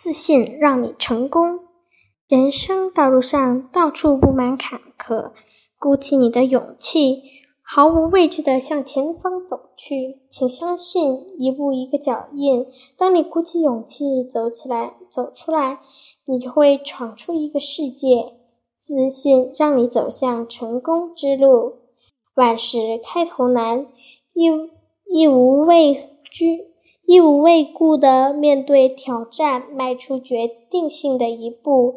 自信让你成功。人生道路上到处布满坎坷，鼓起你的勇气，毫无畏惧地向前方走去。请相信，一步一个脚印，当你鼓起勇气走起来、走出来，你就会闯出一个世界。自信让你走向成功之路。万事开头难，义义无畏惧。义无畏顾地面对挑战，迈出决定性的一步，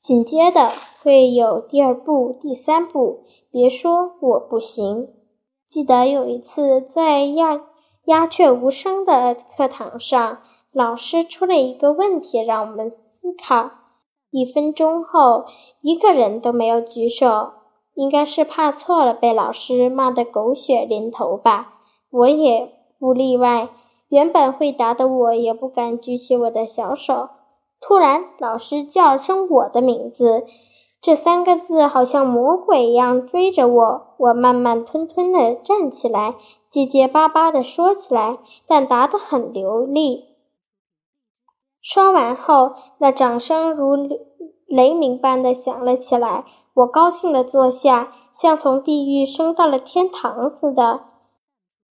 紧接着会有第二步、第三步。别说我不行。记得有一次在鸦鸦雀无声的课堂上，老师出了一个问题让我们思考。一分钟后，一个人都没有举手，应该是怕错了被老师骂得狗血淋头吧？我也不例外。原本会答的我也不敢举起我的小手。突然，老师叫声我的名字，这三个字好像魔鬼一样追着我。我慢慢吞吞地站起来，结结巴巴地说起来，但答得很流利。说完后，那掌声如雷鸣般的响了起来。我高兴地坐下，像从地狱升到了天堂似的。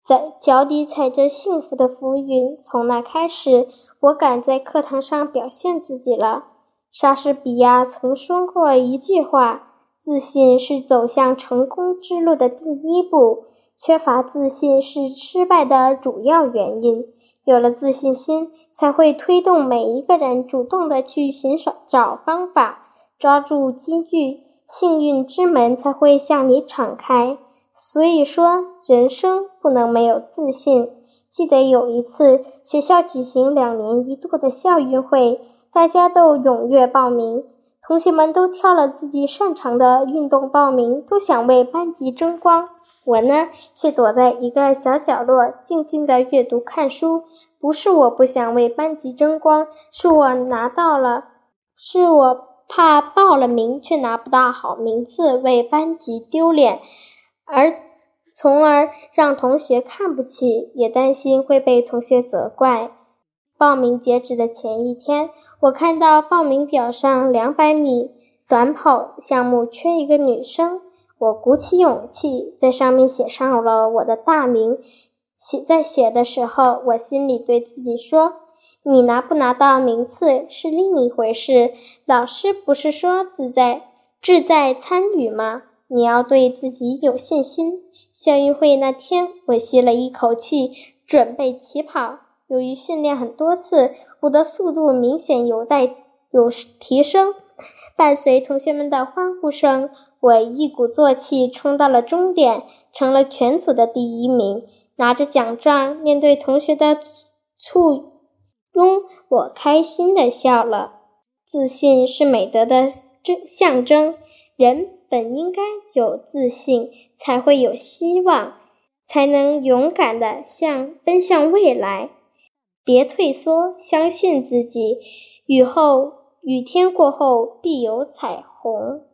在脚底踩着幸福的浮云。从那开始，我敢在课堂上表现自己了。莎士比亚曾说过一句话：“自信是走向成功之路的第一步，缺乏自信是失败的主要原因。有了自信心，才会推动每一个人主动的去寻找找方法，抓住机遇，幸运之门才会向你敞开。”所以说，人生不能没有自信。记得有一次，学校举行两年一度的校运会，大家都踊跃报名，同学们都挑了自己擅长的运动报名，都想为班级争光。我呢，却躲在一个小角落，静静的阅读看书。不是我不想为班级争光，是我拿到了，是我怕报了名却拿不到好名次，为班级丢脸。而从而让同学看不起，也担心会被同学责怪。报名截止的前一天，我看到报名表上两百米短跑项目缺一个女生，我鼓起勇气在上面写上了我的大名。写在写的时候，我心里对自己说：“你拿不拿到名次是另一回事，老师不是说自在志在参与吗？”你要对自己有信心。校运会那天，我吸了一口气，准备起跑。由于训练很多次，我的速度明显有待有提升。伴随同学们的欢呼声，我一鼓作气冲到了终点，成了全组的第一名。拿着奖状，面对同学的簇拥，我开心地笑了。自信是美德的真象征，人。本应该有自信，才会有希望，才能勇敢的向奔向未来。别退缩，相信自己。雨后雨天过后必有彩虹。